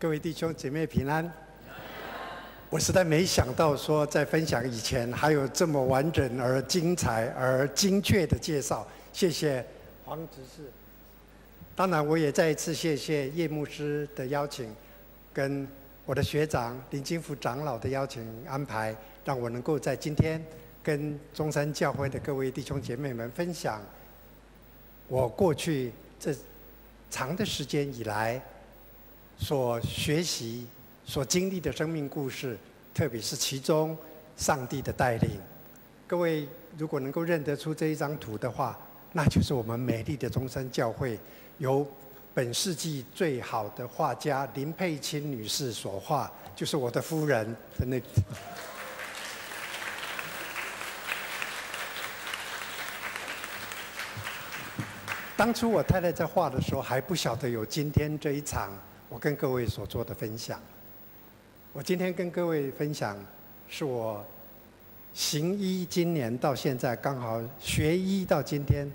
各位弟兄姐妹平安。我实在没想到说在分享以前还有这么完整而精彩而精确的介绍，谢谢黄执事。当然，我也再一次谢谢叶牧师的邀请，跟我的学长林金福长老的邀请安排，让我能够在今天跟中山教会的各位弟兄姐妹们分享我过去这长的时间以来。所学习、所经历的生命故事，特别是其中上帝的带领。各位如果能够认得出这一张图的话，那就是我们美丽的中山教会，由本世纪最好的画家林佩青女士所画，就是我的夫人的那。当初我太太在画的时候，还不晓得有今天这一场。我跟各位所做的分享，我今天跟各位分享，是我行医今年到现在刚好学医到今天，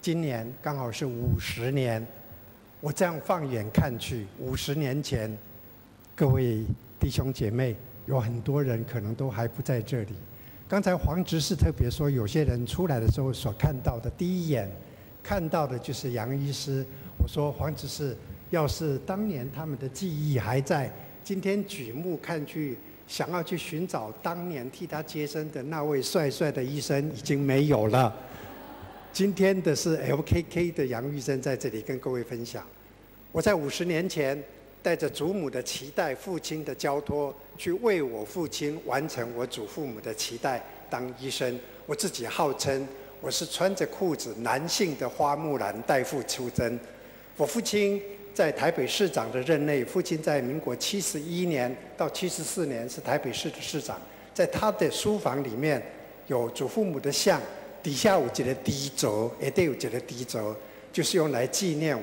今年刚好是五十年。我这样放眼看去，五十年前，各位弟兄姐妹，有很多人可能都还不在这里。刚才黄执事特别说，有些人出来的时候所看到的第一眼看到的就是杨医师。我说黄执事。要是当年他们的记忆还在，今天举目看去，想要去寻找当年替他接生的那位帅帅的医生已经没有了。今天的是 LKK 的杨玉生在这里跟各位分享。我在五十年前带着祖母的期待、父亲的交托，去为我父亲完成我祖父母的期待当医生。我自己号称我是穿着裤子男性的花木兰代父出征。我父亲。在台北市长的任内，父亲在民国七十一年到七十四年是台北市的市长。在他的书房里面有祖父母的像，底下有几个滴轴，也得有几个滴轴，就是用来纪念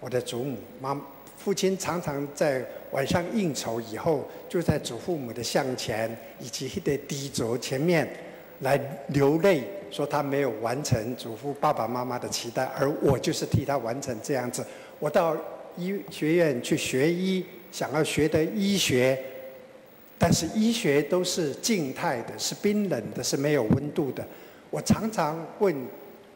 我的祖母。妈，父亲常常在晚上应酬以后，就在祖父母的像前以及一个滴轴前面来流泪，说他没有完成祖父爸爸妈妈的期待，而我就是替他完成这样子。我到。医学院去学医，想要学的医学，但是医学都是静态的，是冰冷的，是没有温度的。我常常问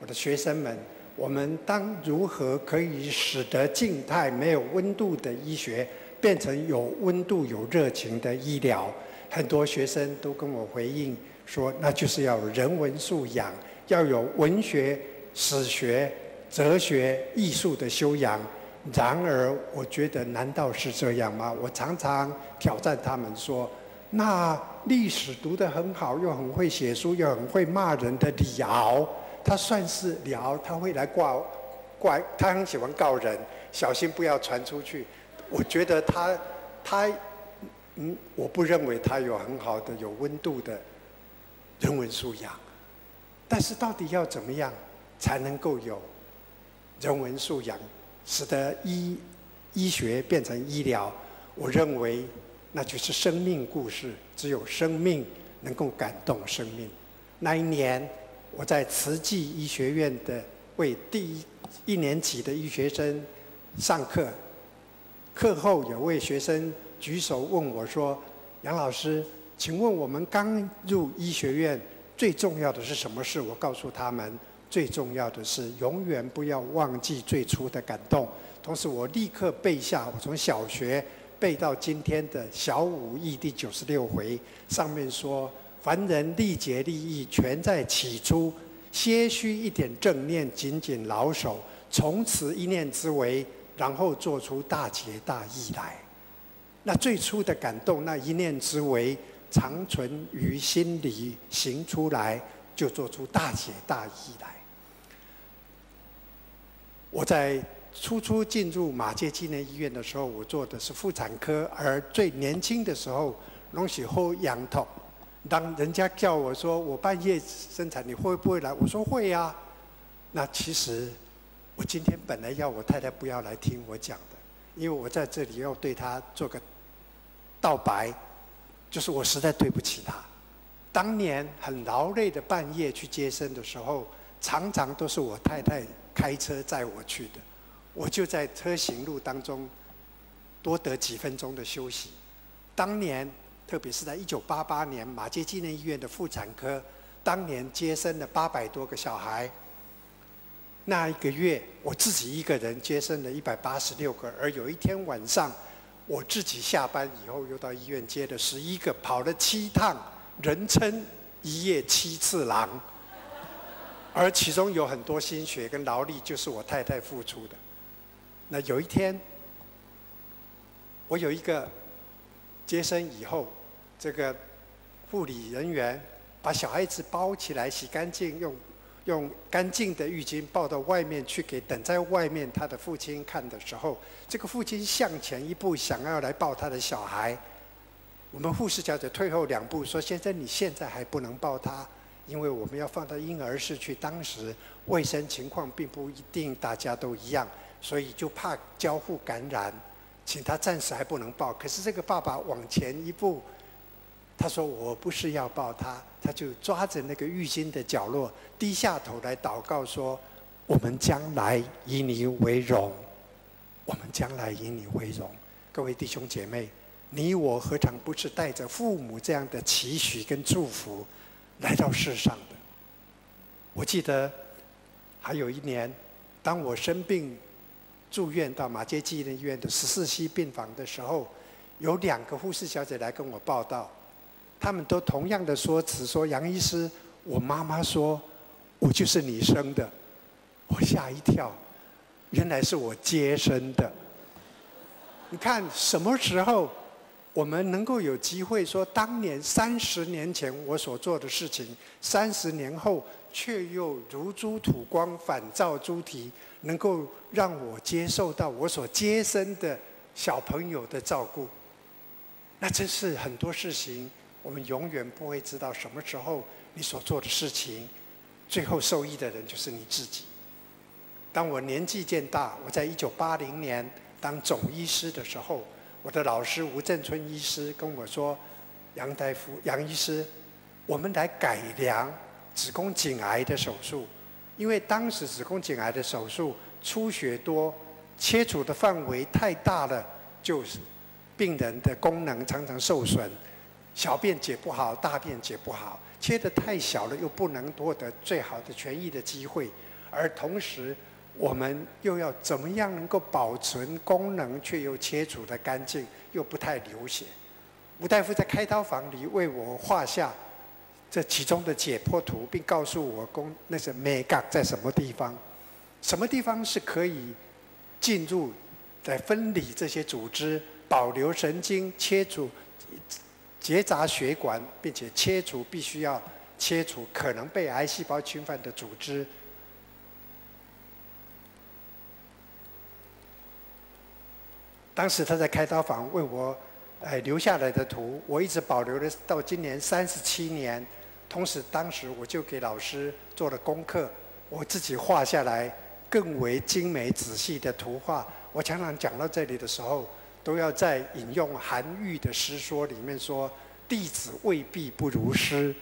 我的学生们：我们当如何可以使得静态没有温度的医学变成有温度、有热情的医疗？很多学生都跟我回应说：那就是要人文素养，要有文学、史学、哲学、艺术的修养。然而，我觉得难道是这样吗？我常常挑战他们说：“那历史读得很好，又很会写书，又很会骂人的李敖，他算是李敖，他会来挂怪，他很喜欢告人，小心不要传出去。”我觉得他他嗯，我不认为他有很好的有温度的人文素养。但是，到底要怎么样才能够有人文素养？使得医医学变成医疗，我认为那就是生命故事。只有生命能够感动生命。那一年，我在慈济医学院的为第一一年级的医学生上课，课后有位学生举手问我说：“杨老师，请问我们刚入医学院最重要的是什么事？”我告诉他们。最重要的是，永远不要忘记最初的感动。同时，我立刻背下我从小学背到今天的小武义第九十六回，上面说：“凡人历劫利益，全在起初。些许一点正念，紧紧牢守，从此一念之为，然后做出大节大义来。那最初的感动，那一念之为，长存于心里，行出来，就做出大节大义来。”我在初初进入马偕纪念医院的时候，我做的是妇产科，而最年轻的时候，拢是好仰头。当人家叫我说我半夜生产，你会不会来？我说会呀、那其实我今天本来要我太太不要来听我讲的，因为我在这里要对她做个道白，就是我实在对不起她。当年很劳累的半夜去接生的时候，常常都是我太太。开车载我去的，我就在车行路当中多得几分钟的休息。当年，特别是在一九八八年，马街纪念医院的妇产科，当年接生了八百多个小孩。那一个月，我自己一个人接生了一百八十六个，而有一天晚上，我自己下班以后又到医院接了十一个，跑了七趟，人称一夜七次郎。而其中有很多心血跟劳力，就是我太太付出的。那有一天，我有一个接生以后，这个护理人员把小孩子包起来，洗干净，用用干净的浴巾抱到外面去给等在外面他的父亲看的时候，这个父亲向前一步，想要来抱他的小孩。我们护士小姐退后两步说：“先生，你现在还不能抱他，因为我们要放到婴儿室去。当时卫生情况并不一定大家都一样。”所以就怕交互感染，请他暂时还不能抱。可是这个爸爸往前一步，他说：“我不是要抱他。”他就抓着那个浴巾的角落，低下头来祷告说：“我们将来以你为荣，我们将来以你为荣。”各位弟兄姐妹，你我何尝不是带着父母这样的期许跟祝福来到世上的？我记得还有一年，当我生病。住院到马偕纪念医院的十四 C 病房的时候，有两个护士小姐来跟我报到，他们都同样的说辞，说杨医师，我妈妈说，我就是你生的，我吓一跳，原来是我接生的。你看什么时候我们能够有机会说，当年三十年前我所做的事情，三十年后却又如珠吐光，反照猪蹄。能够让我接受到我所接生的小朋友的照顾，那真是很多事情，我们永远不会知道什么时候你所做的事情，最后受益的人就是你自己。当我年纪渐大，我在一九八零年当总医师的时候，我的老师吴正春医师跟我说：“杨大夫，杨医师，我们来改良子宫颈癌的手术。”因为当时子宫颈癌的手术出血多，切除的范围太大了，就是病人的功能常常受损，小便解不好，大便解不好，切得太小了又不能获得最好的痊愈的机会，而同时我们又要怎么样能够保存功能却又切除得干净，又不太流血？吴大夫在开刀房里为我画下。这其中的解剖图，并告诉我宫那是美感在什么地方，什么地方是可以进入来分离这些组织，保留神经，切除结扎血管，并且切除必须要切除可能被癌细胞侵犯的组织。当时他在开刀房为我哎留下来的图，我一直保留了到今年三十七年。同时，当时我就给老师做了功课，我自己画下来更为精美仔细的图画。我常常讲到这里的时候，都要在引用韩愈的诗说里面说：“弟子未必不如师，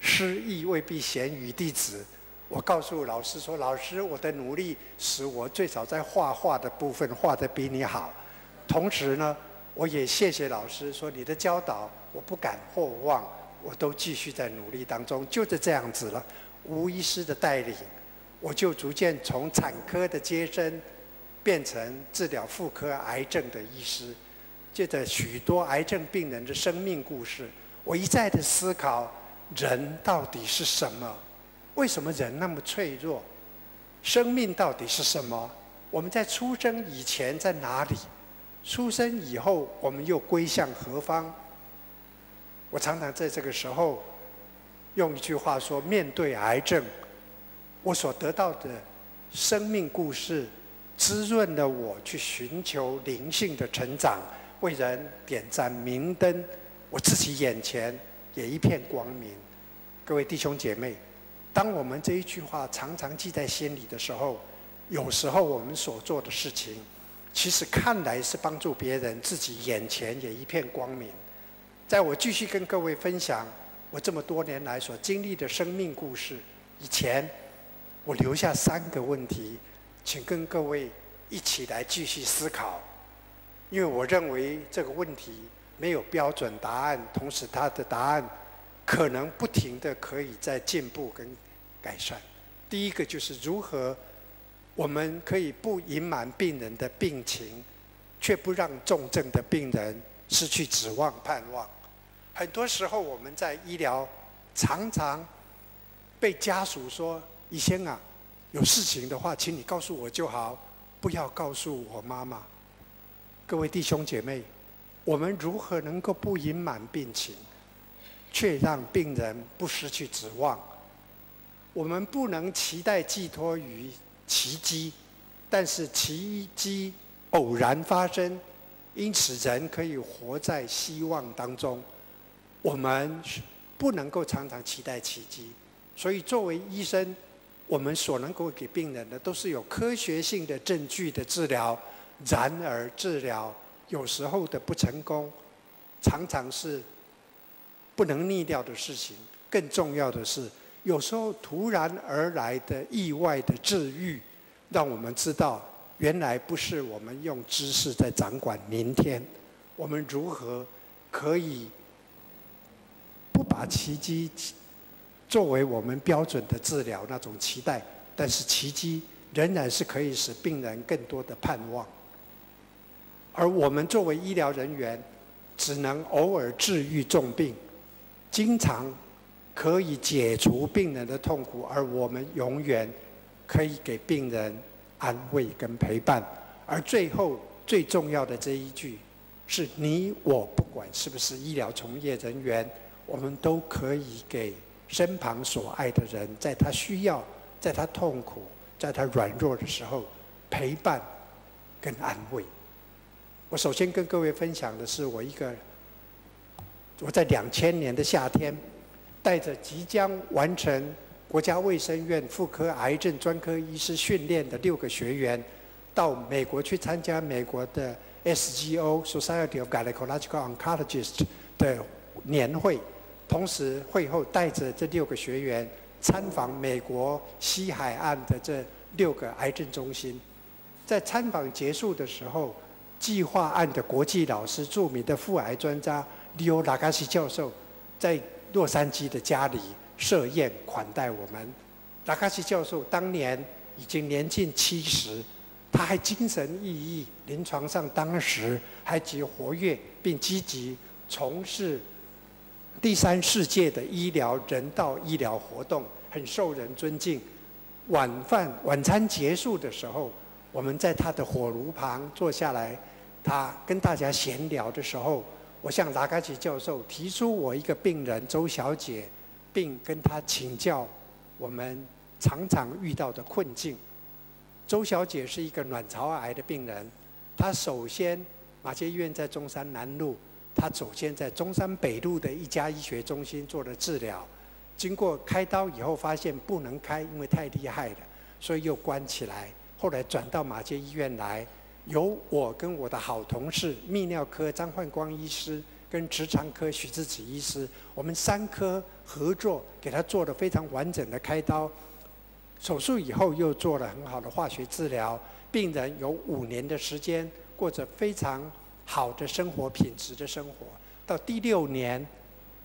师亦未必贤于弟子。”我告诉老师说：“老师，我的努力使我最早在画画的部分画得比你好。同时呢，我也谢谢老师说你的教导，我不敢或忘。”我都继续在努力当中，就是这样子了。吴医师的带领，我就逐渐从产科的接生，变成治疗妇科癌症的医师。借着许多癌症病人的生命故事，我一再的思考：人到底是什么？为什么人那么脆弱？生命到底是什么？我们在出生以前在哪里？出生以后我们又归向何方？我常常在这个时候用一句话说：面对癌症，我所得到的生命故事，滋润了我去寻求灵性的成长，为人点赞明灯。我自己眼前也一片光明。各位弟兄姐妹，当我们这一句话常常记在心里的时候，有时候我们所做的事情，其实看来是帮助别人，自己眼前也一片光明。在我继续跟各位分享我这么多年来所经历的生命故事以前，我留下三个问题，请跟各位一起来继续思考。因为我认为这个问题没有标准答案，同时它的答案可能不停地可以在进步跟改善。第一个就是如何我们可以不隐瞒病人的病情，却不让重症的病人失去指望盼望。很多时候我们在医疗常常被家属说：“医生啊，有事情的话，请你告诉我就好，不要告诉我妈妈。”各位弟兄姐妹，我们如何能够不隐瞒病情，却让病人不失去指望？我们不能期待寄托于奇迹，但是奇迹偶然发生，因此人可以活在希望当中。我们不能够常常期待奇迹，所以作为医生，我们所能够给病人的都是有科学性的证据的治疗。然而，治疗有时候的不成功，常常是不能逆掉的事情。更重要的是，有时候突然而来的意外的治愈，让我们知道，原来不是我们用知识在掌管明天。我们如何可以不把奇迹作为我们标准的治疗那种期待？但是奇迹仍然是可以使病人更多的盼望。而我们作为医疗人员，只能偶尔治愈重病，经常可以解除病人的痛苦，而我们永远可以给病人安慰跟陪伴。而最后最重要的这一句，是你我不管是不是医疗从业人员，我们都可以给身旁所爱的人，在他需要、在他痛苦、在他软弱的时候，陪伴跟安慰。我首先跟各位分享的是，我一个我在两千年的夏天，带着即将完成国家卫生院妇科癌症专科医师训练的六个学员，到美国去参加美国的 SGO Society of Gynecological Oncologists 的年会，同时会后带着这六个学员参访美国西海岸的这六个癌症中心，在参访结束的时候。计划案的国际老师、著名的妇癌专家 Leo Nakashi 教授，在洛杉矶的家里设宴款待我们。Nakashi 教授当年已经年近七十，他还精神奕奕，临床上当时还极活跃，并积极从事第三世界的医疗人道医疗活动，很受人尊敬。晚饭晚餐结束的时候，我们在他的火炉旁坐下来。他跟大家闲聊的时候，我向拉卡奇教授提出我一个病人周小姐，并跟她请教我们常常遇到的困境。周小姐是一个卵巢癌的病人，她首先马偕医院在中山南路，她首先在中山北路的一家医学中心做了治疗，经过开刀以后发现不能开，因为太厉害了，所以又关起来，后来转到马偕医院来。由我跟我的好同事泌尿科张焕光医师跟直肠科许志启医师，我们三科合作给他做了非常完整的开刀，手术以后又做了很好的化学治疗，病人有五年的时间过着非常好的生活品质的生活。到第六年，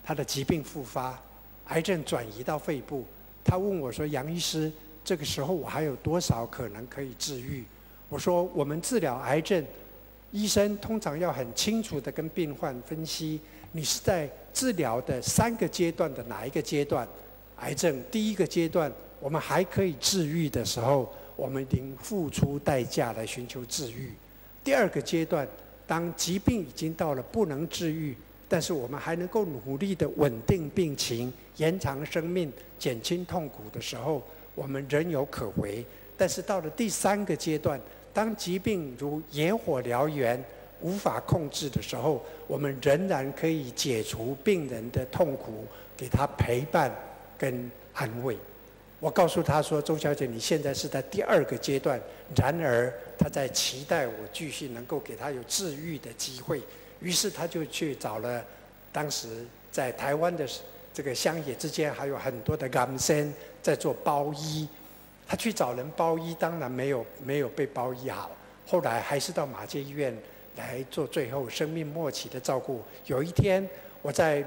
他的疾病复发，癌症转移到肺部。他问我说：“杨医师，这个时候我还有多少可能可以治愈？”我说，我们治疗癌症，医生通常要很清楚地跟病患分析，你是在治疗的三个阶段的哪一个阶段？癌症第一个阶段，我们还可以治愈的时候，我们已经付出代价来寻求治愈。第二个阶段，当疾病已经到了不能治愈，但是我们还能够努力地稳定病情、延长生命、减轻痛苦的时候，我们仍有可为。但是到了第三个阶段，当疾病如野火燎原，无法控制的时候，我们仍然可以解除病人的痛苦，给他陪伴跟安慰。我告诉他说：“周小姐，你现在是在第二个阶段。”然而，他在期待我继续能够给他有治愈的机会。于是，他就去找了当时在台湾的这个乡野之间，还有很多的甘参在做包医。他去找人包医，当然没有没有被包医好。后来还是到马偕医院来做最后生命末期的照顾。有一天我在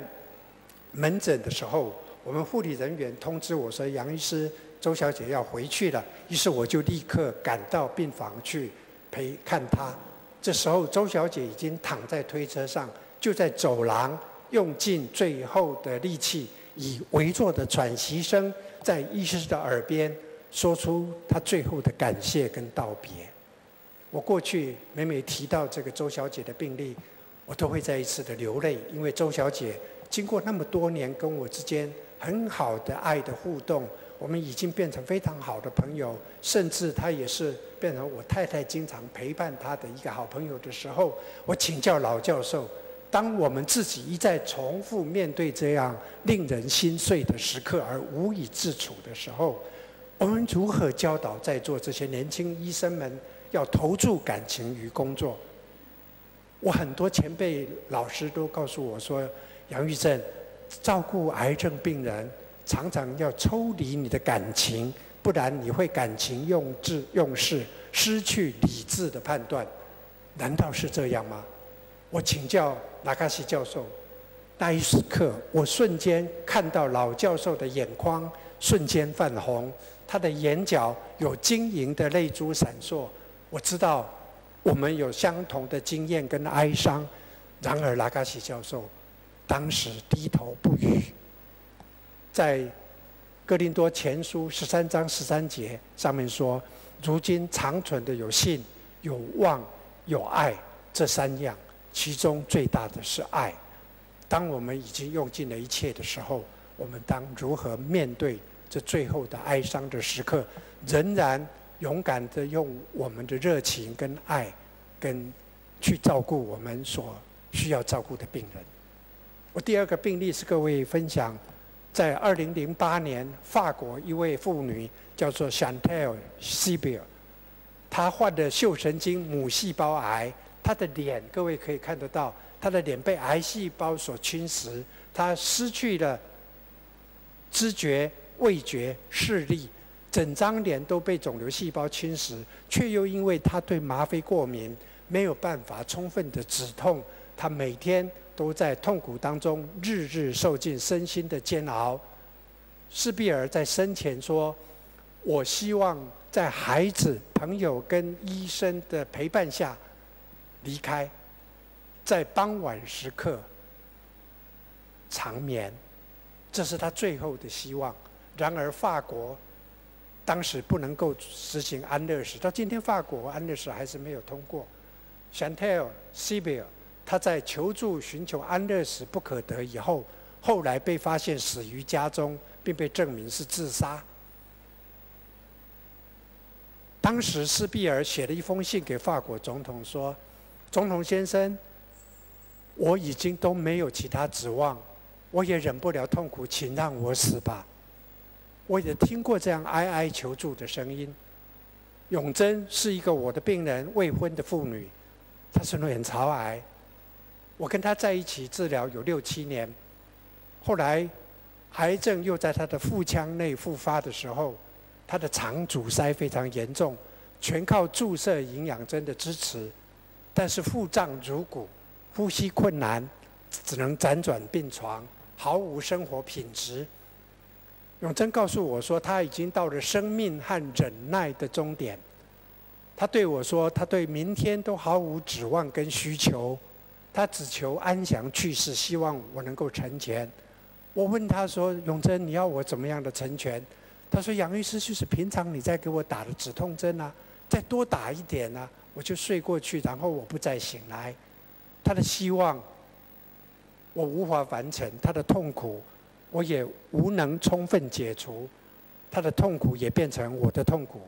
门诊的时候，我们护理人员通知我说杨医师、周小姐要回去了，于是我就立刻赶到病房去陪看她。这时候周小姐已经躺在推车上，就在走廊用尽最后的力气，以微弱的喘息声，在医师的耳边说出他最后的感谢跟道别。我过去每每提到这个周小姐的病历，我都会再一次的流泪，因为周小姐经过那么多年跟我之间很好的爱的互动，我们已经变成非常好的朋友，甚至她也是变成我太太经常陪伴她的一个好朋友的时候，我请教老教授，当我们自己一再重复面对这样令人心碎的时刻而无以自处的时候，我们如何教导在座这些年轻医生们？要投注感情与工作。我很多前辈老师都告诉我说：“杨玉正，照顾癌症病人，常常要抽离你的感情，不然你会感情用智用事，失去理智的判断。难道是这样吗？”我请教拉卡西教授，那一时刻，我瞬间看到老教授的眼眶瞬间泛红，他的眼角有晶莹的泪珠闪烁。我知道我们有相同的经验跟哀伤，然而拉卡西教授当时低头不语。在哥林多前书十三章十三节上面说：“如今长存的有信、有望、有爱这三样，其中最大的是爱。当我们已经用尽了一切的时候，我们当如何面对这最后的哀伤的时刻？仍然。”勇敢的用我们的热情跟爱，跟去照顾我们所需要照顾的病人。我第二个病例是各位分享，在二零零八年，法国一位妇女叫做 Chantal Sibir，她患的嗅神经母细胞癌，她的脸各位可以看得到，她的脸被癌细胞所侵蚀，她失去了知觉、味觉、视力。整张脸都被肿瘤细胞侵蚀，却又因为他对吗啡过敏，没有办法充分的止痛。他每天都在痛苦当中，日日受尽身心的煎熬。斯比尔在生前说：“我希望在孩子、朋友跟医生的陪伴下离开，在傍晚时刻长眠，这是他最后的希望。”然而，法国。当时不能够实行安乐死，到今天法国安乐死还是没有通过。Chantal s i b i l 他在求助寻求安乐死不可得以后，后来被发现死于家中，并被证明是自杀。当时斯比尔写了一封信给法国总统说：“总统先生，我已经都没有其他指望，我也忍不了痛苦，请让我死吧。”我也听过这样哀哀求助的声音。永贞是一个我的病人，未婚的妇女，她是卵巢癌。我跟她在一起治疗有六七年，后来癌症又在她的腹腔内复发的时候，她的肠阻塞非常严重，全靠注射营养针的支持，但是腹胀如鼓，呼吸困难，只能辗转病床，毫无生活品质。永珍告诉我说，他已经到了生命和忍耐的终点。他对我说，他对明天都毫无指望跟需求，他只求安详去世，希望我能够成全。我问他说：“永珍，你要我怎么样的成全？”他说：“杨医师，就是平常你在给我打的止痛针啊，再多打一点啊，我就睡过去，然后我不再醒来。”他的希望，我无法完成，他的痛苦。我也无能充分解除他的痛苦，也变成我的痛苦。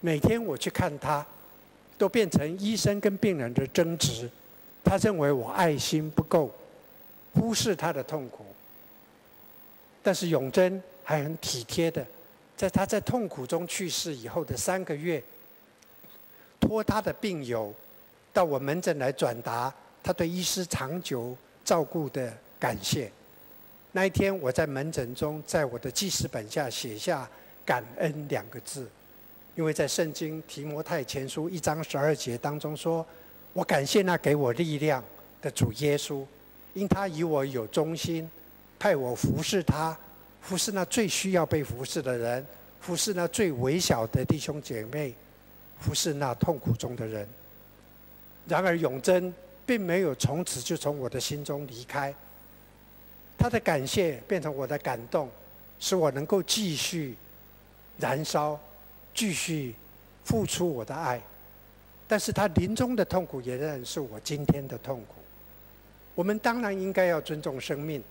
每天我去看他，都变成医生跟病人的争执。他认为我爱心不够，忽视他的痛苦。但是永珍还很体贴的，在他在痛苦中去世以后的三个月，托他的病友到我门诊来转达他对医师长久照顾的感谢。那一天，我在门诊中，在我的记事本下写下“感恩”两个字，因为在圣经提摩太前书一章十二节当中说：“我感谢那给我力量的主耶稣，因他以我有忠心，派我服侍他，服侍那最需要被服侍的人，服侍那最微小的弟兄姐妹，服侍那痛苦中的人。然而永贞并没有从此就从我的心中离开，他的感谢变成我的感动，使我能够继续燃烧，继续付出我的爱。但是他临终的痛苦也仍然是我今天的痛苦。我们当然应该要尊重生命，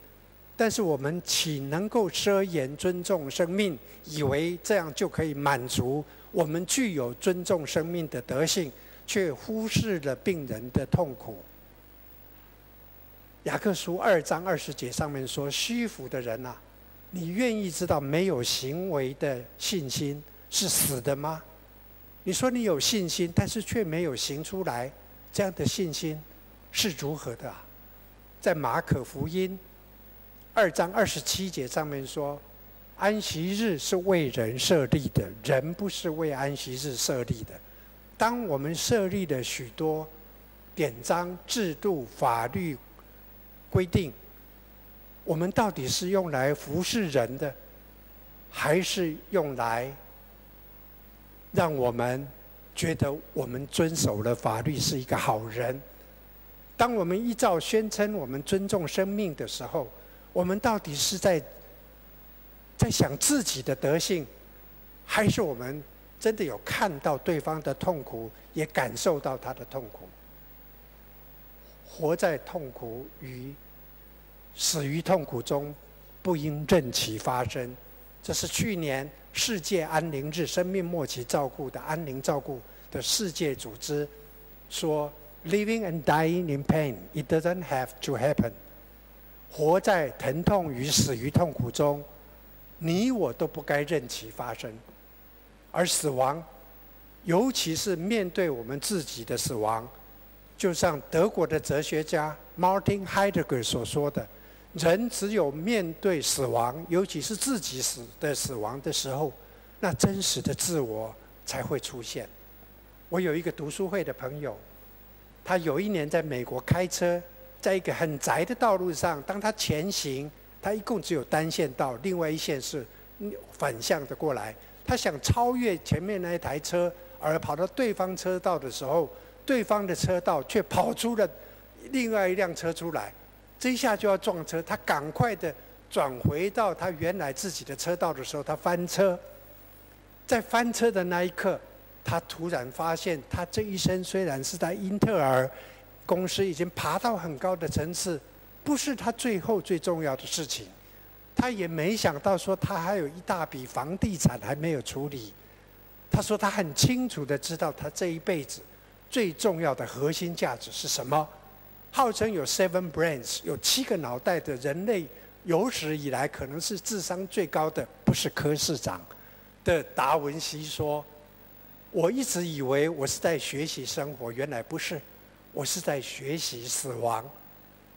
但是我们岂能够奢言尊重生命，以为这样就可以满足我们具有尊重生命的德性，却忽视了病人的痛苦？雅各书二章二十节上面说：“虚浮的人呐、啊，你愿意知道没有行为的信心是死的吗？”你说你有信心，但是却没有行出来，这样的信心是如何的？在马可福音二章二十七节上面说：“安息日是为人设立的，人不是为安息日设立的。”当我们设立了许多典章、制度、法律规定，我们到底是用来服侍人的，还是用来？让我们觉得我们遵守了法律是一个好人。当我们依照宣称我们尊重生命的时候，我们到底是在在想自己的德性，还是我们真的有看到对方的痛苦，也感受到他的痛苦？活在痛苦与死于痛苦中，不应任其发生。这是去年。世界安宁日，生命末期照顾的安宁照顾的世界组织说：“Living and dying in pain, it doesn't have to happen。”活在疼痛与死于痛苦中，你我都不该任其发生。而死亡，尤其是面对我们自己的死亡，就像德国的哲学家 Martin Heidegger 所说的。人只有面对死亡，尤其是自己死的死亡的时候，那真实的自我才会出现。我有一个读书会的朋友，他有一年在美国开车，在一个很窄的道路上，当他前行，他一共只有单线道，另外一线是反向的过来。他想超越前面那一台车，而跑到对方车道的时候，对方的车道却跑出了另外一辆车出来。这一下就要撞车，他赶快的转回到他原来自己的车道的时候，他翻车。在翻车的那一刻，他突然发现，他这一生虽然是在英特尔公司已经爬到很高的层次，不是他最后最重要的事情。他也没想到说，他还有一大笔房地产还没有处理。他说他很清楚的知道，他这一辈子最重要的核心价值是什么。号称有 seven brains，有七个脑袋的人类，有史以来可能是智商最高的，不是柯市长的达文西说：“我一直以为我是在学习生活，原来不是，我是在学习死亡，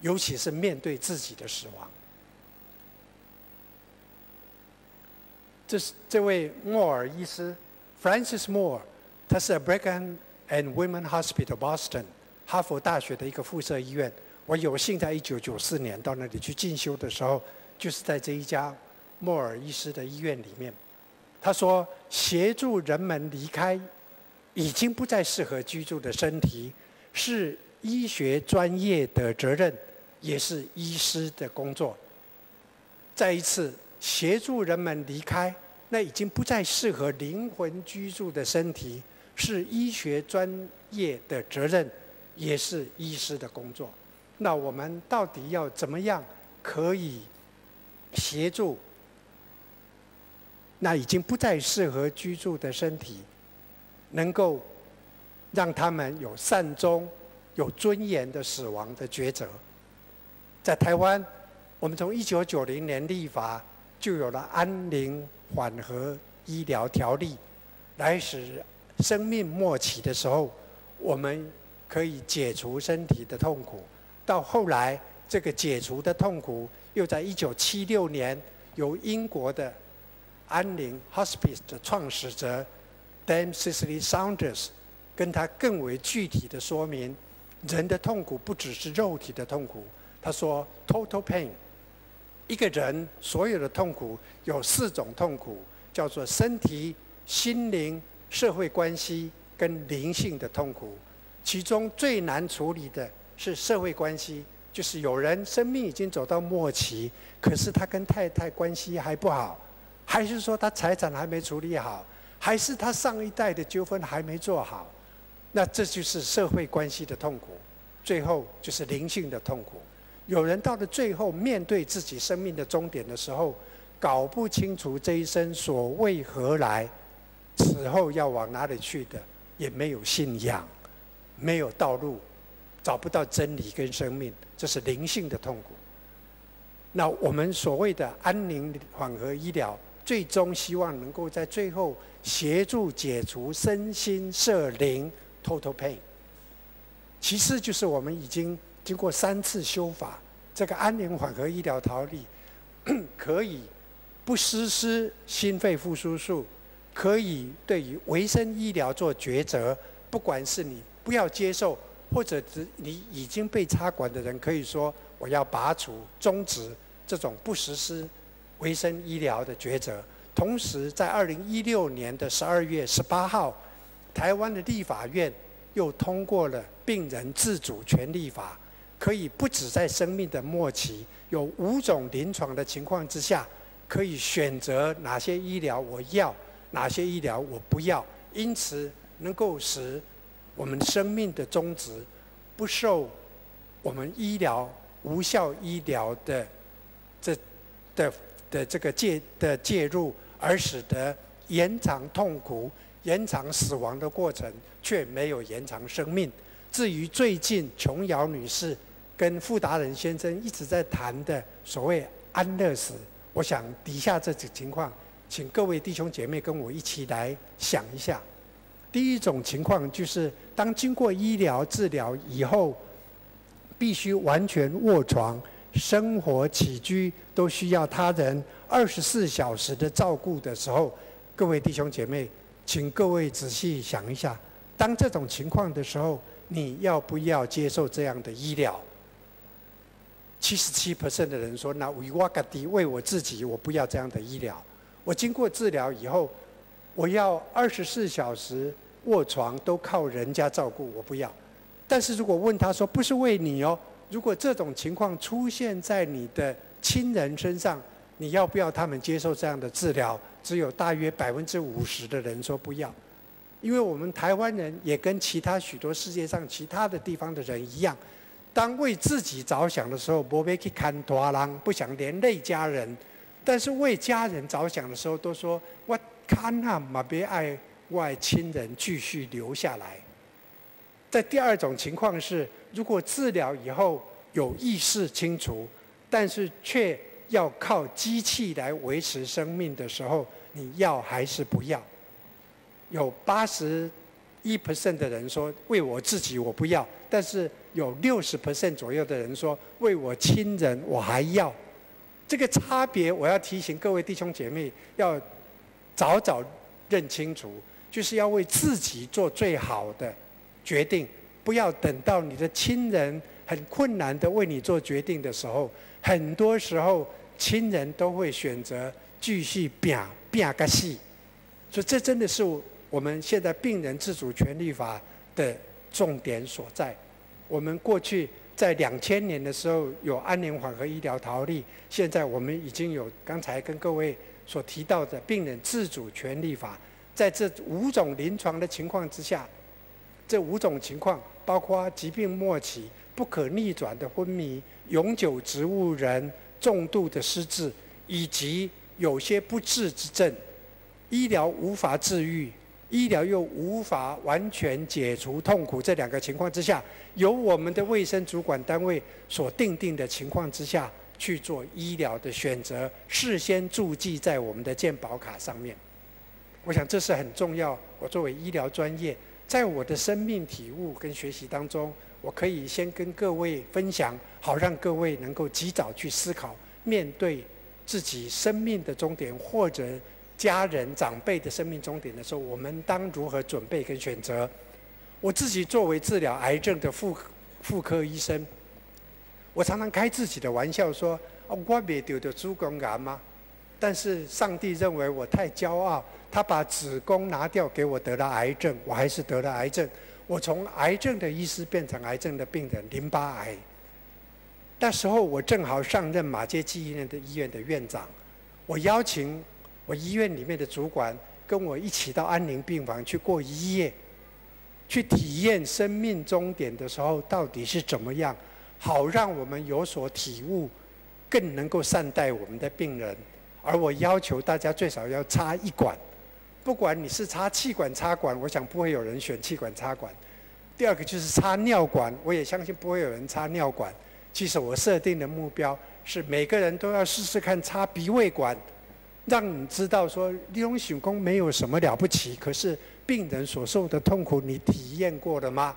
尤其是面对自己的死亡。”这是这位莫尔医师，Francis Moore，他是 Brigham and Women Hospital Boston。哈佛大学的一个附设医院，我有幸在一九九四年到那里去进修的时候，就是在这一家莫尔医师的医院里面。他说，协助人们离开已经不再适合居住的身体，是医学专业的责任，也是医师的工作。再一次，协助人们离开那已经不再适合灵魂居住的身体，是医学专业的责任。也是医师的工作。那我们到底要怎么样可以协助那已经不再适合居住的身体，能够让他们有善终、有尊严的死亡的抉择？在台湾，我们从一九九零年立法就有了安宁缓和医疗条例，来使生命末期的时候，我们。可以解除身体的痛苦，到后来这个解除的痛苦，又在一九七六年由英国的安宁 Hospice 的创始者 Dame Cicely Saunders 跟他更为具体的说明，人的痛苦不只是肉体的痛苦。他说，total pain，一个人所有的痛苦有四种痛苦，叫做身体、心灵、社会关系跟灵性的痛苦。其中最难处理的是社会关系，就是有人生命已经走到末期，可是他跟太太关系还不好，还是说他财产还没处理好，还是他上一代的纠纷还没做好，那这就是社会关系的痛苦。最后就是灵性的痛苦。有人到了最后面对自己生命的终点的时候，搞不清楚这一生所为何来，死后要往哪里去的，也没有信仰，没有道路，找不到真理跟生命，这是灵性的痛苦。那我们所谓的安宁缓和医疗，最终希望能够在最后协助解除身心社灵 total pain。其次就是我们已经。经过三次修法，这个安宁缓和医疗条例 可以不实施心肺复苏术，可以对于维生医疗做抉择。不管是你不要接受，或者是你已经被插管的人，可以说我要拔除、终止这种不实施维生医疗的抉择。同时，在二零一六年的十二月十八号，台湾的立法院又通过了病人自主权利法。可以不止在生命的末期，有五种临床的情况之下，可以选择哪些医疗我要，哪些医疗我不要，因此能够使我们生命的终止不受我们医疗无效医疗的这的的这个介的介入，而使得延长痛苦、延长死亡的过程，却没有延长生命。至于最近琼瑶女士。跟傅达仁先生一直在谈的所谓安乐死，我想底下这种情况，请各位弟兄姐妹跟我一起来想一下。第一种情况就是，当经过医疗治疗以后，必须完全卧床，生活起居都需要他人二十四小时的照顾的时候，各位弟兄姐妹，请各位仔细想一下，当这种情况的时候，你要不要接受这样的医疗？七十七 percent 的人说：“那为我家己，为我自己，我不要这样的医疗。我经过治疗以后，我要二十四小时卧床，都靠人家照顾，我不要。但是如果问他说，不是为你哦，如果这种情况出现在你的亲人身上，你要不要他们接受这样的治疗？只有大约百分之五十的人说不要，因为我们台湾人也跟其他许多世界上其他的地方的人一样。”当为自己着想的时候，不会去看大人，不想连累家人；但是为家人着想的时候，都说我看啊，嘛别爱外亲人继续留下来。在第二种情况是，如果治疗以后有意识清除，但是却要靠机器来维持生命的时候，你要还是不要？有八十一 percent 的人说，为我自己我不要，但是。有六十 percent 左右的人说，为我亲人我还要，这个差别我要提醒各位弟兄姐妹要早早认清楚，就是要为自己做最好的决定，不要等到你的亲人很困难的为你做决定的时候，很多时候亲人都会选择继续变变个戏，所以这真的是我们现在病人自主权利法的重点所在。我们过去在两千年的时候有安宁缓和医疗条例，现在我们已经有刚才跟各位所提到的病人自主权利法，在这五种临床的情况之下，这五种情况包括疾病末期、不可逆转的昏迷、永久植物人、重度的失智，以及有些不治之症，医疗无法治愈。医疗又无法完全解除痛苦，这两个情况之下，由我们的卫生主管单位所定定的情况之下去做医疗的选择，事先注记在我们的健保卡上面。我想这是很重要。我作为医疗专业，在我的生命体悟跟学习当中，我可以先跟各位分享，好让各位能够及早去思考，面对自己生命的终点或者。家人长辈的生命终点的时候，我们当如何准备跟选择？我自己作为治疗癌症的妇妇科医生。我常常开自己的玩笑说：“哦，我没得的子宫癌吗？”但是上帝认为我太骄傲，他把子宫拿掉给我得了癌症，我还是得了癌症。我从癌症的医师变成癌症的病人，淋巴癌。那时候我正好上任马偕纪念的医院的院长，我邀请我医院里面的主管跟我一起到安宁病房去过一夜，去体验生命终点的时候到底是怎么样，好让我们有所体悟，更能够善待我们的病人。而我要求大家最少要插一管，不管你是插气管插管，我想不会有人选气管插管。第二个就是插尿管，我也相信不会有人插尿管。其实我设定的目标是每个人都要试试看插鼻胃管，让你知道说利用血功没有什么了不起，可是病人所受的痛苦你体验过了吗？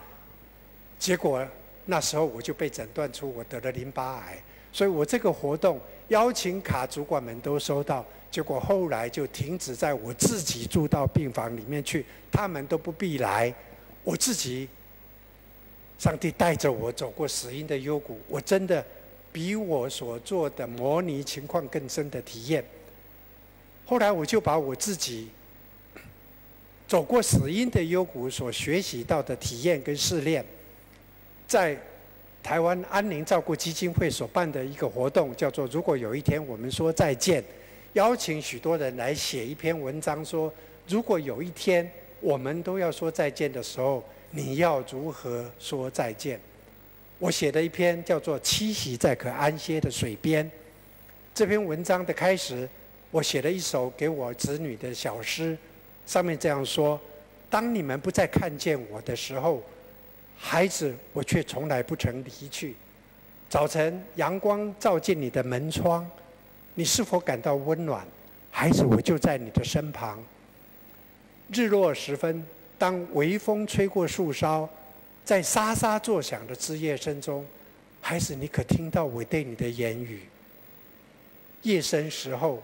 结果那时候我就被诊断出我得了淋巴癌。所以我这个活动邀请卡主管们都收到，结果后来就停止在我自己住到病房里面去，他们都不必来，我自己，上帝带着我走过死荫的幽谷，我真的比我所做的模拟情况更深的体验。后来我就把我自己走过死荫的幽谷所学习到的体验跟试炼，在。台湾安宁照顾基金会所办的一个活动，叫做“如果有一天我们说再见”，邀请许多人来写一篇文章，说如果有一天我们都要说再见的时候，你要如何说再见？我写的一篇叫做《七夕在可安歇的水边》。这篇文章的开始，我写了一首给我子女的小诗，上面这样说：“当你们不再看见我的时候。”孩子，我却从来不曾离去。早晨阳光照进你的门窗，你是否感到温暖？孩子，我就在你的身旁。日落时分，当微风吹过树梢，在沙沙作响的枝叶声中，孩子，你可听到我对你的言语？夜深时候，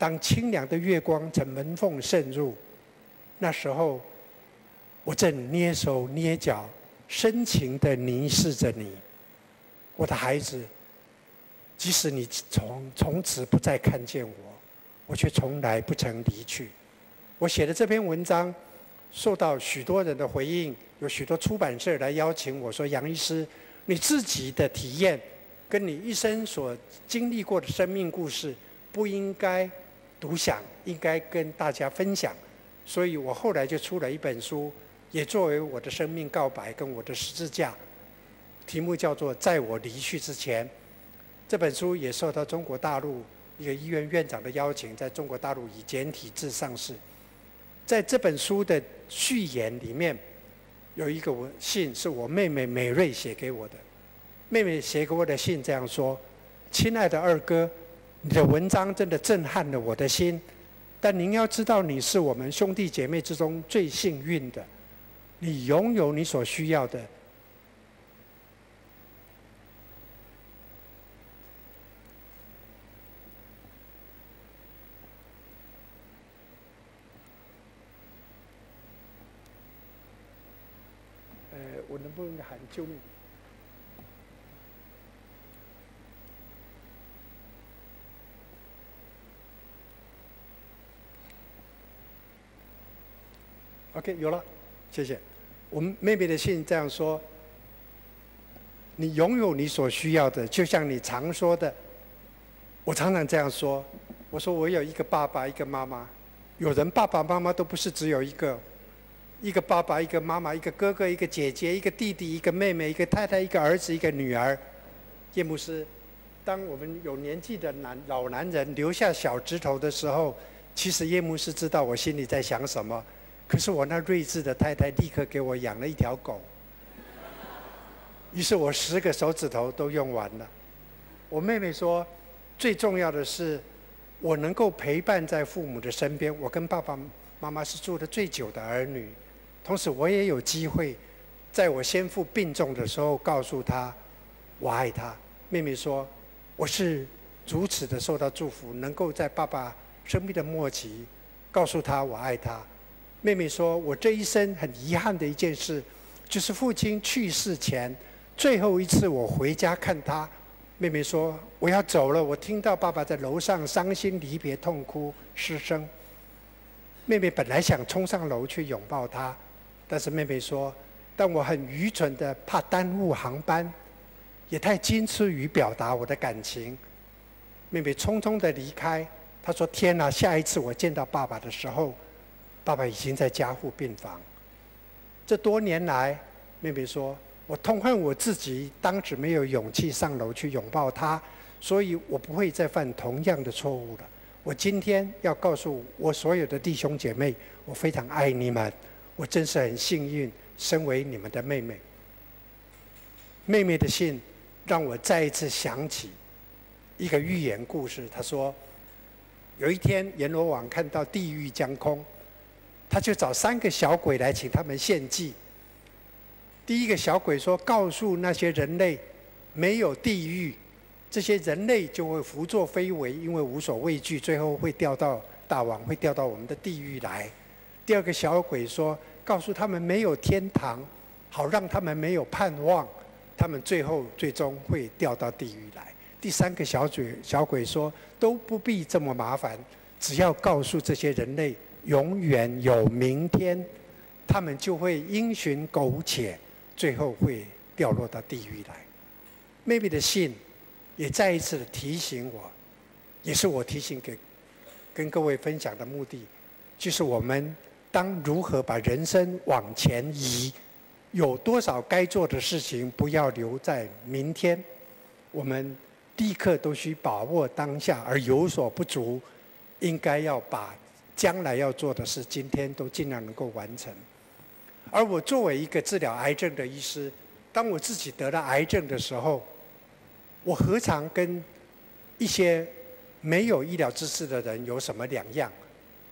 当清凉的月光从门缝渗入，那时候，我正蹑手蹑脚。深情地凝视着你，我的孩子。即使你从从此不再看见我，我却从来不曾离去。我写的这篇文章受到许多人的回应，有许多出版社来邀请我说：“杨医师，你自己的体验，跟你一生所经历过的生命故事，不应该独享，应该跟大家分享。”所以我后来就出了一本书。也作为我的生命告白跟我的十字架，题目叫做《在我离去之前》。这本书也受到中国大陆一个医院院长的邀请，在中国大陆以简体字上市。在这本书的序言里面，有一个文信是我妹妹美瑞写给我的。妹妹写给我的信这样说：“亲爱的二哥，你的文章真的震撼了我的心。但您要知道，你是我们兄弟姐妹之中最幸运的。”你拥有你所需要的。呃，我能不能喊救命？OK，有了，谢谢。我们妹妹的信这样说：你拥有你所需要的，就像你常说的。我常常这样说：我说我有一个爸爸，一个妈妈。有人爸爸妈妈都不是只有一个，一个爸爸，一个妈妈，一个哥哥，一个姐姐，一个弟弟，一个妹妹，一个太太，一个儿子，一个女儿。叶牧师，当我们有年纪的男老男人留下小指头的时候，其实叶牧师知道我心里在想什么。可是我那睿智的太太立刻给我养了一条狗，于是我十个手指头都用完了。我妹妹说，最重要的是我能够陪伴在父母的身边。我跟爸爸妈妈是住的最久的儿女，同时我也有机会在我先父病重的时候告诉他我爱他。妹妹说，我是如此的受到祝福，能够在爸爸生命的末期告诉他我爱他。妹妹说：“我这一生很遗憾的一件事，就是父亲去世前，最后一次我回家看他，妹妹说我要走了，我听到爸爸在楼上伤心离别、痛哭失声。妹妹本来想冲上楼去拥抱他，但是妹妹说，但我很愚蠢的怕耽误航班，也太矜持于表达我的感情。妹妹匆匆的离开，她说：“天哪，下一次我见到爸爸的时候，爸爸已经在加护病房。”这多年来，妹妹说。我痛恨我自己，当时没有勇气上楼去拥抱他，所以我不会再犯同样的错误了。我今天要告诉我所有的弟兄姐妹，我非常爱你们，我真是很幸运，身为你们的妹妹。妹妹的信让我再一次想起一个寓言故事。她说，有一天阎罗王看到地狱将空，他就找三个小鬼来请他们献祭。第一个小鬼说：“告诉那些人类，没有地狱，这些人类就会胡作非为，因为无所畏惧，最后会掉到大王，会掉到我们的地狱来。”第二个小鬼说：“告诉他们没有天堂，好让他们没有盼望，他们最后最终会掉到地狱来。”第三个小鬼小鬼说：“都不必这么麻烦，只要告诉这些人类永远有明天，他们就会因循苟且。”最后会掉落到地狱来。妹妹的信也再一次的提醒我，也是我提醒给跟各位分享的目的，就是我们当如何把人生往前移，有多少该做的事情不要留在明天，我们立刻都需把握当下，而有所不足，应该要把将来要做的事，今天都尽量能够完成。而我作为一个治疗癌症的医师，当我自己得了癌症的时候，我何尝跟一些没有医疗知识的人有什么两样？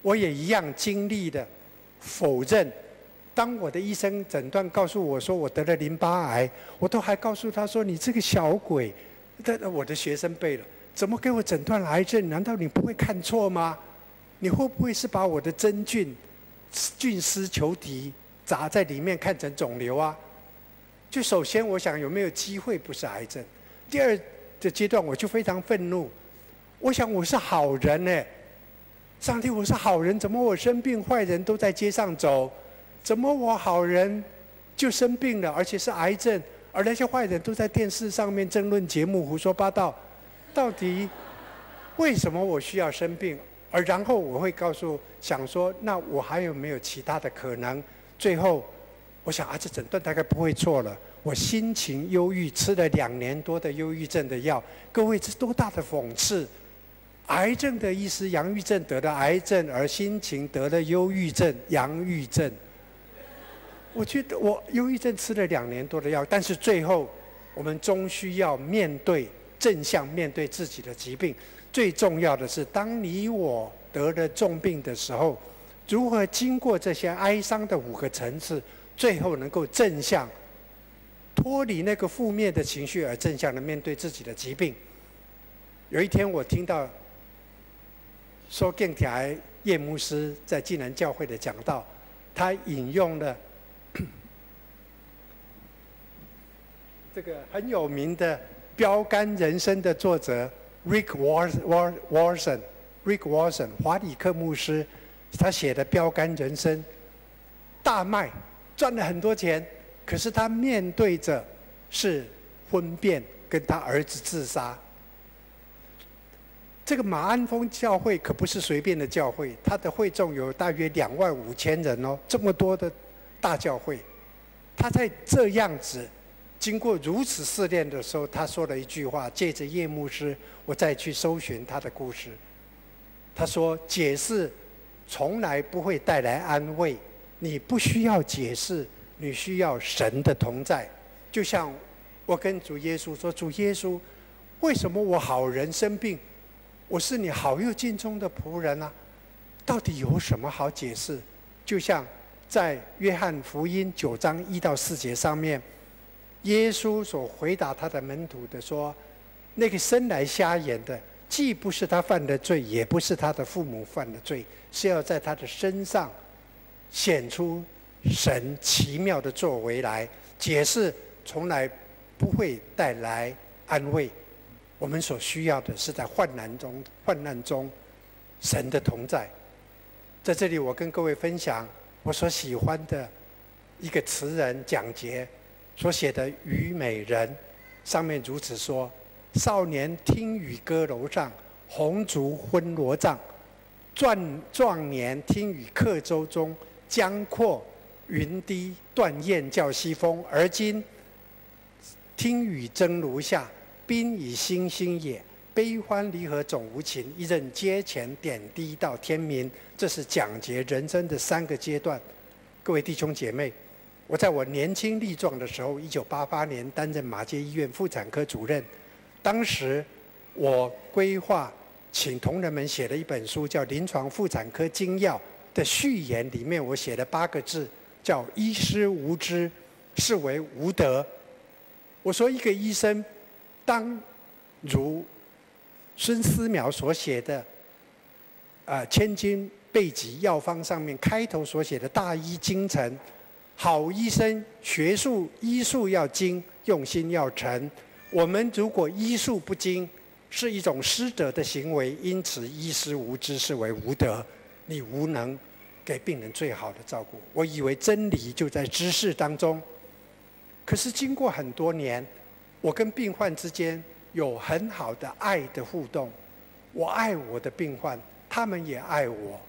我也一样经历的否认。当我的医生诊断告诉我说我得了淋巴癌，我都还告诉他说：“你这个小鬼！”但我的学生背了，怎么给我诊断癌症？难道你不会看错吗？你会不会是把我的真菌菌丝球体？砸在里面看成肿瘤啊！就首先我想有没有机会不是癌症？第二的阶段我就非常愤怒，我想我是好人呢，上帝我是好人，怎么我生病坏人都在街上走？怎么我好人就生病了，而且是癌症，而那些坏人都在电视上面争论节目胡说八道？到底为什么我需要生病？而然后我会告诉想说，那我还有没有其他的可能？最后，我想啊，这诊断大概不会错了。我心情忧郁，吃了两年多的忧郁症的药。各位，这多大的讽刺！癌症的医师杨玉症得了癌症，而心情得了忧郁症。杨玉症，我觉得我忧郁症吃了两年多的药，但是最后，我们终需要面对正向面对自己的疾病。最重要的是，当你我得了重病的时候。如何经过这些哀伤的五个层次，最后能够正向脱离那个负面的情绪，而正向的面对自己的疾病？有一天，我听到说更台叶牧师在济南教会的讲道，他引用了 这个很有名的《标杆人生》的作者 Rick Warson，Rick Warson 华里克牧师。他写的《标杆人生》大卖，赚了很多钱。可是他面对着是婚变，跟他儿子自杀。这个马鞍峰教会可不是随便的教会，他的会众有大约两万五千人哦，这么多的大教会。他在这样子经过如此试炼的时候，他说了一句话：借着叶牧师，我再去搜寻他的故事。他说：“解释。”从来不会带来安慰，你不需要解释，你需要神的同在。就像我跟主耶稣说：“主耶稣，为什么我好人生病？我是你好又敬重的仆人啊，到底有什么好解释？”就像在约翰福音九章一到四节上面，耶稣所回答他的门徒的说：“那个生来瞎眼的。”既不是他犯的罪，也不是他的父母犯的罪，是要在他的身上显出神奇妙的作为来。解释从来不会带来安慰。我们所需要的是在患难中，患难中，神的同在。在这里，我跟各位分享我所喜欢的一个词人蒋捷所写的《虞美人》，上面如此说：“少年听雨歌楼上，红烛昏罗帐；壮壮年听雨客舟中，江阔云低断雁叫西风。而今听雨蒸炉下。”宾以星星也，悲欢离合总无情。一任阶前点滴到天明，这是蒋捷人生的三个阶段。各位弟兄姐妹，我在我年轻力壮的时候，一九八八年担任马街医院妇产科主任。当时我规划请同仁们写了一本书，叫《临床妇产科精要》的序言，里面我写了八个字，叫“医师无知，是为无德”。我说一个医生。当如孙思邈所写的啊，千金备急药方上面开头所写的大医精诚，好医生学术医术要精，用心要诚。我们如果医术不精，是一种失德的行为，因此医师无知是为无德，你无能给病人最好的照顾。我以为真理就在知识当中，可是经过很多年。我跟病患之间有很好的爱的互动，我爱我的病患，他们也爱我。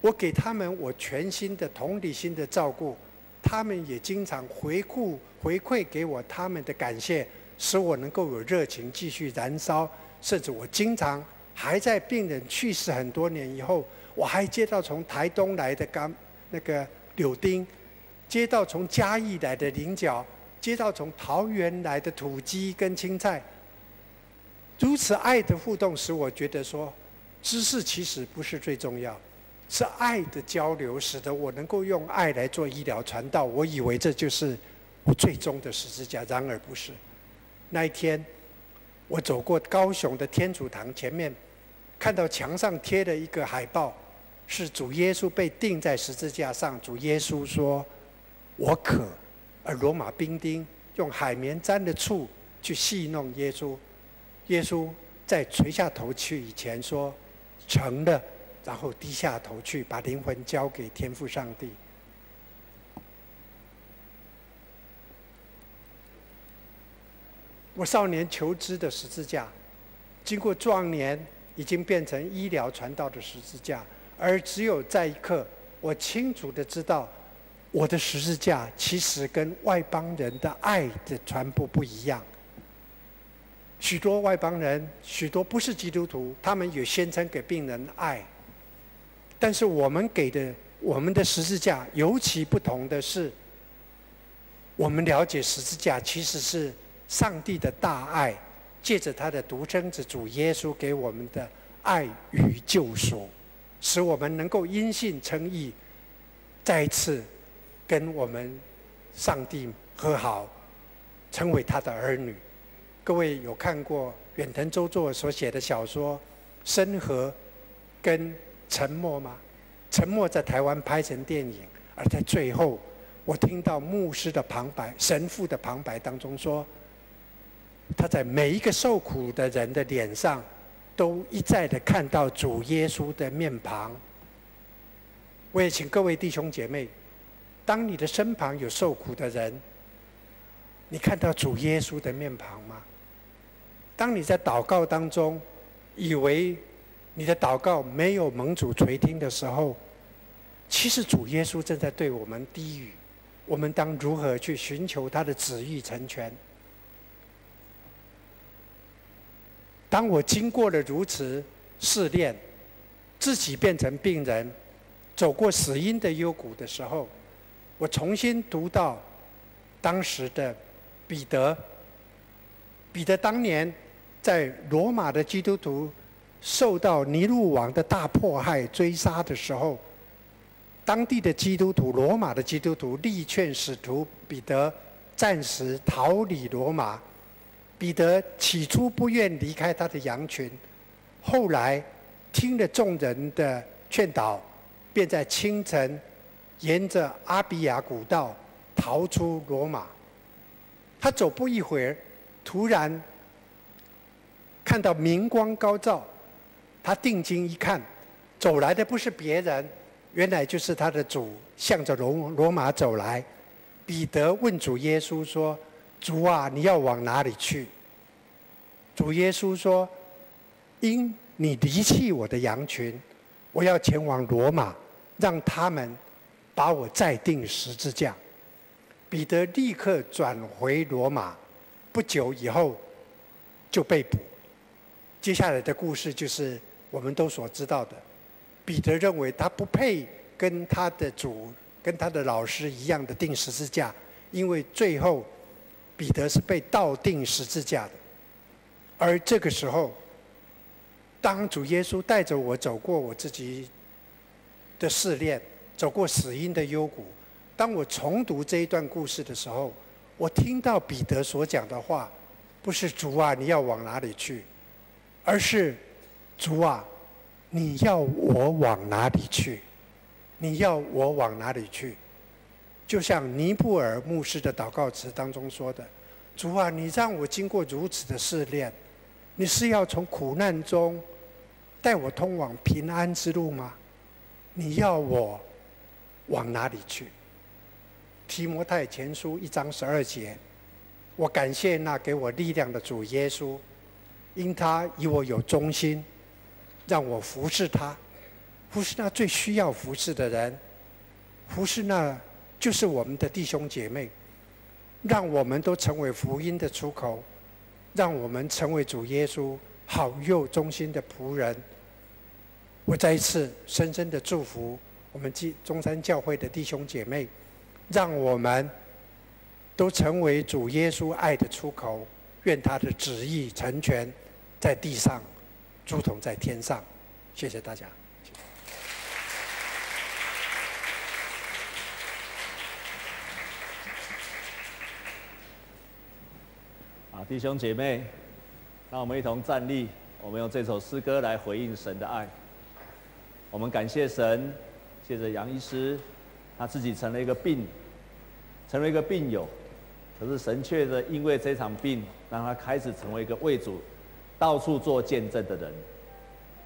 我给他们我全心的同理心的照顾，他们也经常回顾回馈给我他们的感谢，使我能够有热情继续燃烧。甚至我经常还在病人去世很多年以后，我还接到从台东来的刚那个柳丁，接到从嘉义来的菱角。接到从桃园来的土鸡跟青菜，如此爱的互动，使我觉得说，知识其实不是最重要，是爱的交流，使得我能够用爱来做医疗传道。我以为这就是我最终的十字架，然而不是。那一天，我走过高雄的天主堂前面，看到墙上贴了一个海报，是主耶稣被钉在十字架上，主耶稣说：“我渴。”而罗马兵丁用海绵沾的醋去戏弄耶稣，耶稣在垂下头去以前说成了，然后低下头去把灵魂交给天父上帝。我少年求知的十字架，经过壮年已经变成医疗传道的十字架，而只有在一刻，我清楚的知道。我的十字架其实跟外邦人的爱的传播不一样。许多外邦人，许多不是基督徒，他们也宣称给病人爱。但是我们给的我们的十字架尤其不同的是，我们了解十字架其实是上帝的大爱，借着他的独生子主耶稣给我们的爱与救赎，使我们能够因信称义，再次。跟我们上帝和好，成为他的儿女。各位有看过远藤周作所写的小说《深河》跟《沉默》吗？《沉默》在台湾拍成电影，而在最后，我听到牧师的旁白、神父的旁白当中说，他在每一个受苦的人的脸上，都一再的看到主耶稣的面庞。我也请各位弟兄姐妹。当你的身旁有受苦的人，你看到主耶稣的面庞吗？当你在祷告当中，以为你的祷告没有蒙主垂听的时候，其实主耶稣正在对我们低语。我们当如何去寻求他的旨意成全？当我经过了如此试炼，自己变成病人，走过死荫的幽谷的时候，我重新读到当时的彼得，彼得当年在罗马的基督徒受到尼禄王的大迫害追杀的时候，当地的基督徒、罗马的基督徒力劝使徒彼得暂时逃离罗马。彼得起初不愿离开他的羊群，后来听了众人的劝导，便在清晨。沿着阿比亚古道逃出罗马，他走不一会儿，突然看到明光高照，他定睛一看，走来的不是别人，原来就是他的主，向着罗罗马走来。彼得问主耶稣说：“主啊，你要往哪里去？”主耶稣说：“因你离弃我的羊群，我要前往罗马，让他们把我再钉十字架。”彼得立刻转回罗马，不久以后就被捕。接下来的故事就是我们都所知道的。彼得认为他不配跟他的主、跟他的老师一样的钉十字架，因为最后彼得是被倒钉十字架的。而这个时候，当主耶稣带着我走过我自己的试炼，走过死荫的幽谷。当我重读这一段故事的时候，我听到彼得所讲的话，不是主啊，你要往哪里去，而是主啊，你要我往哪里去？你要我往哪里去？就像尼布尔牧师的祷告词当中说的：“主啊，你让我经过如此的试炼，你是要从苦难中带我通往平安之路吗？你要我往哪里去？”提摩太前书一章十二节，我感谢那给我力量的主耶稣，因他以我有忠心，让我服侍他，服侍那最需要服侍的人，服侍那就是我们的弟兄姐妹，让我们都成为福音的出口，让我们成为主耶稣好又忠心的仆人。我再一次深深的祝福我们中山教会的弟兄姐妹。让我们都成为主耶稣爱的出口，愿他的旨意成全在地上，如同在天上。谢谢大家。啊，弟兄姐妹，让我们一同站立，我们用这首诗歌来回应神的爱。我们感谢神，借着杨医师。他自己成了一个病，成为一个病友，可是神却的因为这场病，让他开始成为一个为主到处做见证的人。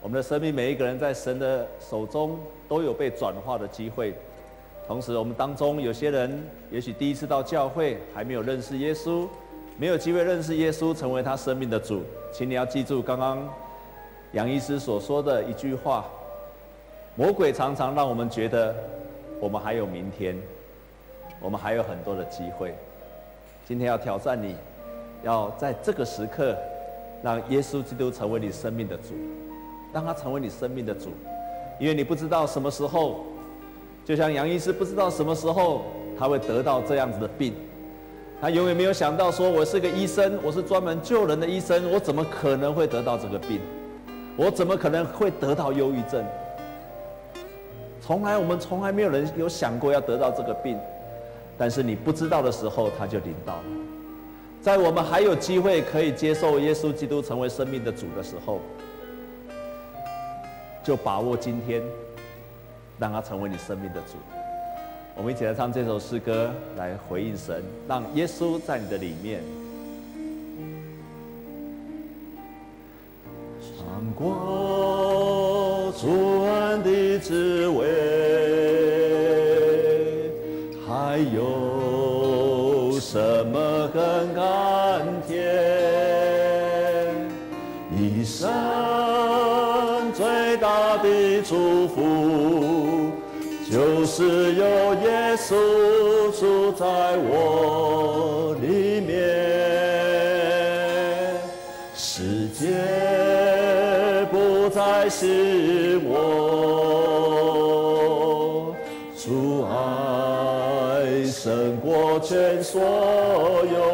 我们的生命每一个人在神的手中都有被转化的机会。同时，我们当中有些人也许第一次到教会，还没有认识耶稣，没有机会认识耶稣，成为他生命的主。请你要记住刚刚杨医师所说的一句话：魔鬼常常让我们觉得。我们还有明天，我们还有很多的机会。今天要挑战你，要在这个时刻，让耶稣基督成为你生命的主，让他成为你生命的主，因为你不知道什么时候，就像杨医师不知道什么时候他会得到这样子的病，他永远没有想到说，我是个医生，我是专门救人的医生，我怎么可能会得到这个病？我怎么可能会得到忧郁症？从来我们从来没有人有想过要得到这个病，但是你不知道的时候，他就临到。在我们还有机会可以接受耶稣基督成为生命的主的时候，就把握今天，让他成为你生命的主。我们一起来唱这首诗歌，来回应神，让耶稣在你的里面。尝过主恩的滋味，还有什么只有耶稣住在我里面。世界。不再是我，主爱胜过全所有，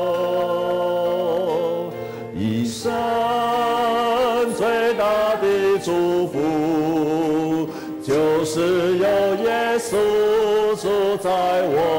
在我